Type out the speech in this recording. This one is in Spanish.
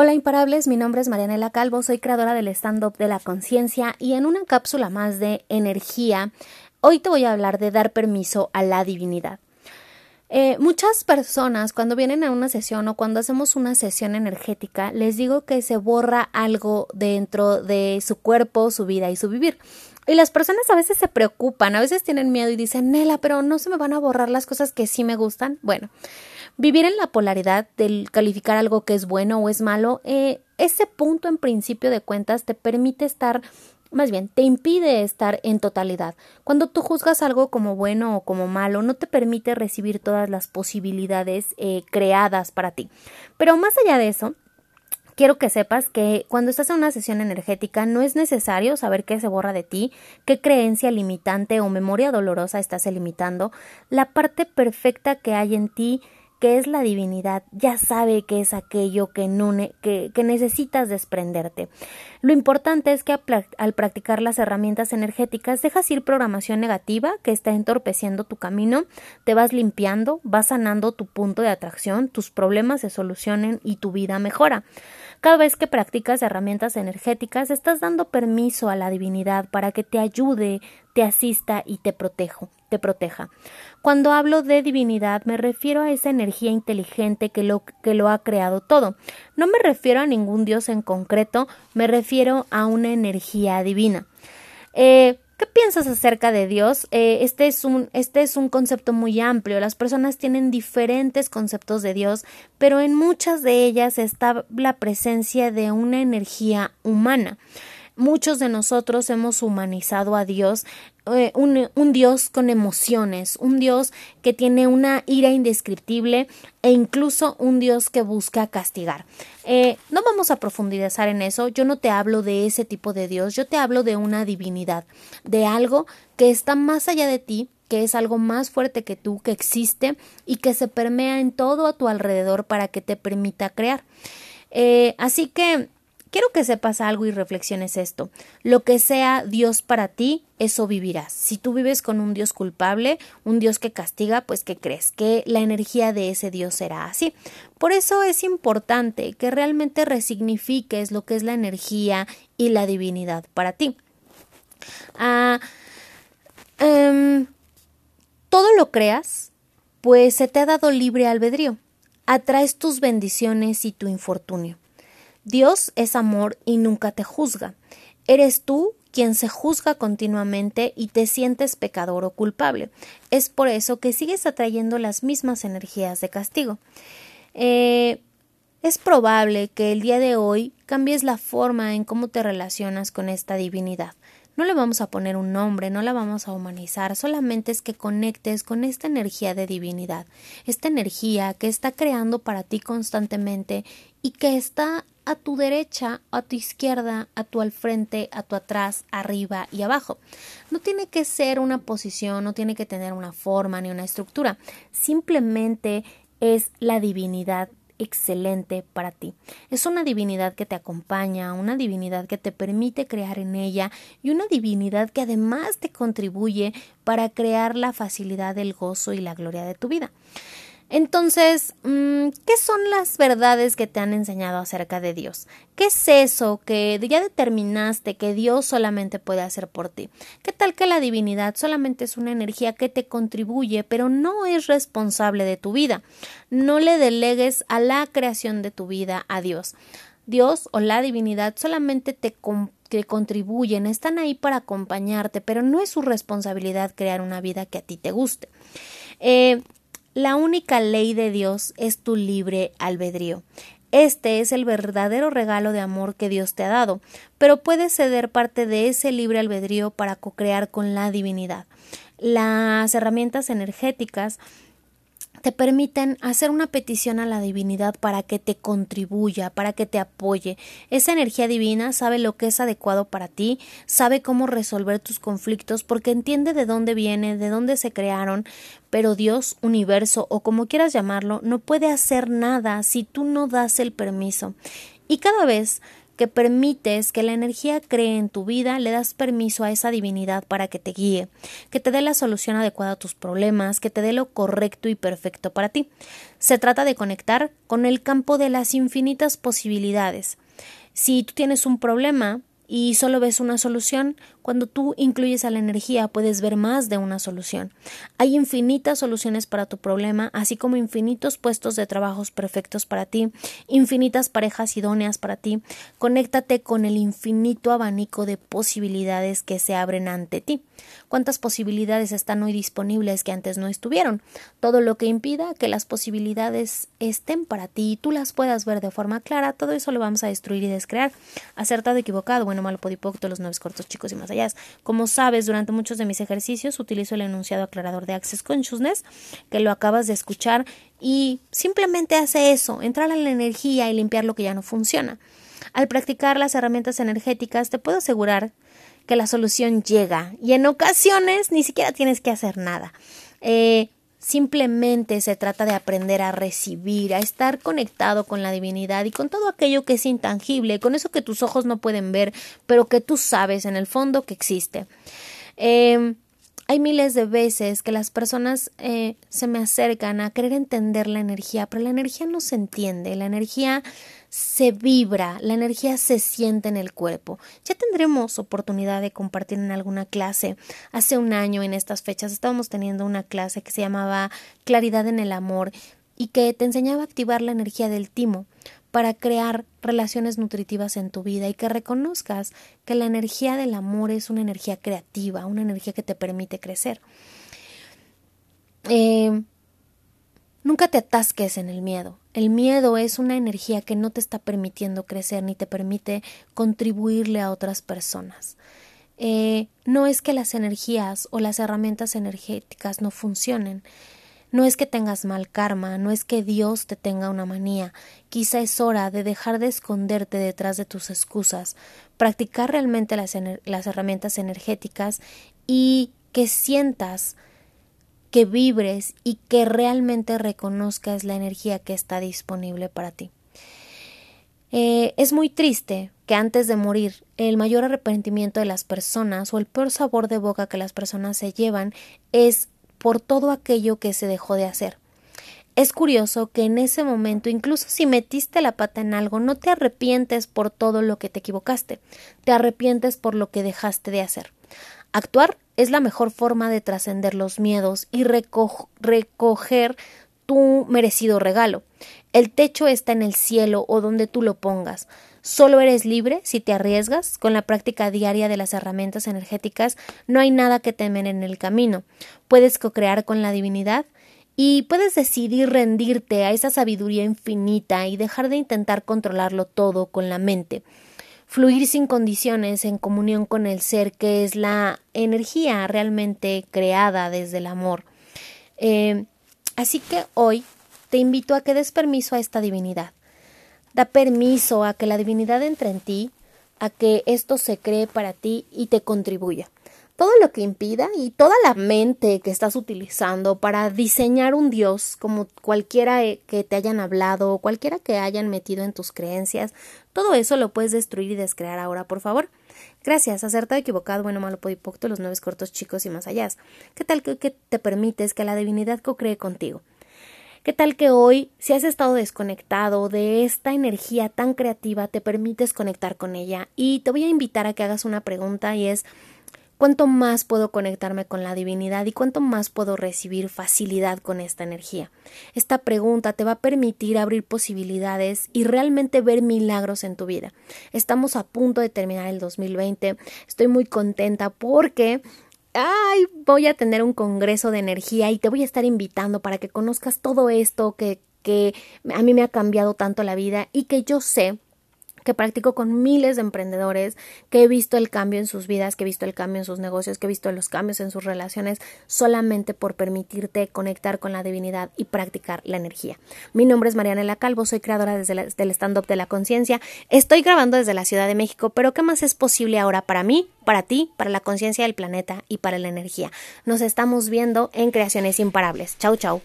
Hola imparables, mi nombre es Marianela Calvo, soy creadora del stand-up de la conciencia y en una cápsula más de energía, hoy te voy a hablar de dar permiso a la divinidad. Eh, muchas personas cuando vienen a una sesión o cuando hacemos una sesión energética les digo que se borra algo dentro de su cuerpo, su vida y su vivir. Y las personas a veces se preocupan, a veces tienen miedo y dicen, Nela, pero no se me van a borrar las cosas que sí me gustan. Bueno, Vivir en la polaridad del calificar algo que es bueno o es malo, eh, ese punto en principio de cuentas te permite estar más bien, te impide estar en totalidad. Cuando tú juzgas algo como bueno o como malo, no te permite recibir todas las posibilidades eh, creadas para ti. Pero más allá de eso, quiero que sepas que cuando estás en una sesión energética no es necesario saber qué se borra de ti, qué creencia limitante o memoria dolorosa estás eliminando. La parte perfecta que hay en ti que es la divinidad, ya sabe que es aquello que, que, que, necesitas desprenderte. Lo importante es que al practicar las herramientas energéticas dejas ir programación negativa que está entorpeciendo tu camino, te vas limpiando, vas sanando tu punto de atracción, tus problemas se solucionen y tu vida mejora. Cada vez que practicas herramientas energéticas, estás dando permiso a la divinidad para que te ayude, te asista y te te proteja. Cuando hablo de divinidad me refiero a esa energía inteligente que lo, que lo ha creado todo. No me refiero a ningún dios en concreto, me refiero a una energía divina. Eh, ¿Qué piensas acerca de Dios? Eh, este, es un, este es un concepto muy amplio. Las personas tienen diferentes conceptos de Dios, pero en muchas de ellas está la presencia de una energía humana. Muchos de nosotros hemos humanizado a Dios, eh, un, Dios con emociones, un Dios que tiene una ira indescriptible e incluso un Dios que busca castigar. Eh, no vamos a profundizar en eso, yo no te hablo de ese tipo de Dios, yo te hablo de una divinidad, de algo que está más allá de ti, que es algo más fuerte que tú, que existe y que se permea en todo a tu alrededor para que te permita crear. Eh, así que Quiero que sepas algo y reflexiones esto. Lo que sea Dios para ti, eso vivirás. Si tú vives con un Dios culpable, un Dios que castiga, pues ¿qué crees? Que la energía de ese Dios será así. Por eso es importante que realmente resignifiques lo que es la energía y la divinidad para ti. Ah, em, todo lo creas, pues se te ha dado libre albedrío. Atraes tus bendiciones y tu infortunio. Dios es amor y nunca te juzga. Eres tú quien se juzga continuamente y te sientes pecador o culpable. Es por eso que sigues atrayendo las mismas energías de castigo. Eh, es probable que el día de hoy cambies la forma en cómo te relacionas con esta divinidad. No le vamos a poner un nombre, no la vamos a humanizar, solamente es que conectes con esta energía de divinidad, esta energía que está creando para ti constantemente y que está a tu derecha, a tu izquierda, a tu al frente, a tu atrás, arriba y abajo. No tiene que ser una posición, no tiene que tener una forma ni una estructura, simplemente es la divinidad excelente para ti. Es una divinidad que te acompaña, una divinidad que te permite crear en ella y una divinidad que además te contribuye para crear la facilidad del gozo y la gloria de tu vida. Entonces, mm, ¿qué son las verdades que te han enseñado acerca de Dios? ¿Qué es eso que ya determinaste que Dios solamente puede hacer por ti? ¿Qué tal que la divinidad solamente es una energía que te contribuye, pero no es responsable de tu vida? No le delegues a la creación de tu vida a Dios. Dios o la divinidad solamente te, contribuyen, están ahí para acompañarte, pero no es su responsabilidad crear una vida que a ti te guste. Eh, la única ley de Dios es tu libre albedrío. Este es el verdadero regalo de amor que Dios te ha dado, pero puedes ceder parte de ese libre albedrío para co-crear con la divinidad. Las herramientas energéticas te permiten hacer una petición a la divinidad para que te contribuya, para que te apoye. Esa energía divina sabe lo que es adecuado para ti, sabe cómo resolver tus conflictos porque entiende de dónde viene, de dónde se crearon, pero Dios, universo o como quieras llamarlo, no puede hacer nada si tú no das el permiso. Y cada vez que permites que la energía cree en tu vida, le das permiso a esa divinidad para que te guíe, que te dé la solución adecuada a tus problemas, que te dé lo correcto y perfecto para ti. Se trata de conectar con el campo de las infinitas posibilidades. Si tú tienes un problema, y solo ves una solución, cuando tú incluyes a la energía puedes ver más de una solución. Hay infinitas soluciones para tu problema, así como infinitos puestos de trabajos perfectos para ti, infinitas parejas idóneas para ti. Conéctate con el infinito abanico de posibilidades que se abren ante ti. ¿Cuántas posibilidades están hoy disponibles que antes no estuvieron? Todo lo que impida que las posibilidades estén para ti y tú las puedas ver de forma clara, todo eso lo vamos a destruir y descrear. Acertado, equivocado, bueno, malo, podipocto, los nueve cortos, chicos y más allá. Como sabes, durante muchos de mis ejercicios utilizo el enunciado aclarador de Access Consciousness, que lo acabas de escuchar, y simplemente hace eso, entrar a la energía y limpiar lo que ya no funciona. Al practicar las herramientas energéticas, te puedo asegurar que la solución llega y en ocasiones ni siquiera tienes que hacer nada. Eh, Simplemente se trata de aprender a recibir, a estar conectado con la divinidad y con todo aquello que es intangible, con eso que tus ojos no pueden ver, pero que tú sabes en el fondo que existe. Eh, hay miles de veces que las personas eh, se me acercan a querer entender la energía, pero la energía no se entiende, la energía se vibra, la energía se siente en el cuerpo. Ya tendremos oportunidad de compartir en alguna clase. Hace un año en estas fechas estábamos teniendo una clase que se llamaba Claridad en el Amor y que te enseñaba a activar la energía del timo para crear relaciones nutritivas en tu vida y que reconozcas que la energía del amor es una energía creativa, una energía que te permite crecer. Eh, nunca te atasques en el miedo. El miedo es una energía que no te está permitiendo crecer ni te permite contribuirle a otras personas. Eh, no es que las energías o las herramientas energéticas no funcionen, no es que tengas mal karma, no es que Dios te tenga una manía, quizá es hora de dejar de esconderte detrás de tus excusas, practicar realmente las, las herramientas energéticas y que sientas que vibres y que realmente reconozcas la energía que está disponible para ti. Eh, es muy triste que antes de morir el mayor arrepentimiento de las personas o el peor sabor de boca que las personas se llevan es por todo aquello que se dejó de hacer. Es curioso que en ese momento, incluso si metiste la pata en algo, no te arrepientes por todo lo que te equivocaste, te arrepientes por lo que dejaste de hacer. Actuar es la mejor forma de trascender los miedos y recoger tu merecido regalo. El techo está en el cielo o donde tú lo pongas. Solo eres libre si te arriesgas con la práctica diaria de las herramientas energéticas. No hay nada que temer en el camino. Puedes co-crear con la divinidad y puedes decidir rendirte a esa sabiduría infinita y dejar de intentar controlarlo todo con la mente. Fluir sin condiciones en comunión con el ser que es la energía realmente creada desde el amor. Eh, así que hoy te invito a que des permiso a esta divinidad Da permiso a que la divinidad entre en ti, a que esto se cree para ti y te contribuya. Todo lo que impida y toda la mente que estás utilizando para diseñar un Dios como cualquiera eh, que te hayan hablado o cualquiera que hayan metido en tus creencias, todo eso lo puedes destruir y descrear ahora, por favor. Gracias, acertado, equivocado, bueno, malo, podipocto, los nueve cortos chicos y más allá. ¿Qué tal que, que te permites que la divinidad co-cree contigo? ¿Qué tal que hoy, si has estado desconectado de esta energía tan creativa, te permites conectar con ella? Y te voy a invitar a que hagas una pregunta y es ¿cuánto más puedo conectarme con la divinidad y cuánto más puedo recibir facilidad con esta energía? Esta pregunta te va a permitir abrir posibilidades y realmente ver milagros en tu vida. Estamos a punto de terminar el 2020. Estoy muy contenta porque ay, voy a tener un congreso de energía y te voy a estar invitando para que conozcas todo esto que, que a mí me ha cambiado tanto la vida y que yo sé que practico con miles de emprendedores, que he visto el cambio en sus vidas, que he visto el cambio en sus negocios, que he visto los cambios en sus relaciones, solamente por permitirte conectar con la divinidad y practicar la energía. Mi nombre es Marianela Calvo, soy creadora desde del stand-up de la conciencia. Estoy grabando desde la Ciudad de México, pero ¿qué más es posible ahora para mí, para ti, para la conciencia del planeta y para la energía? Nos estamos viendo en Creaciones Imparables. Chau, chau.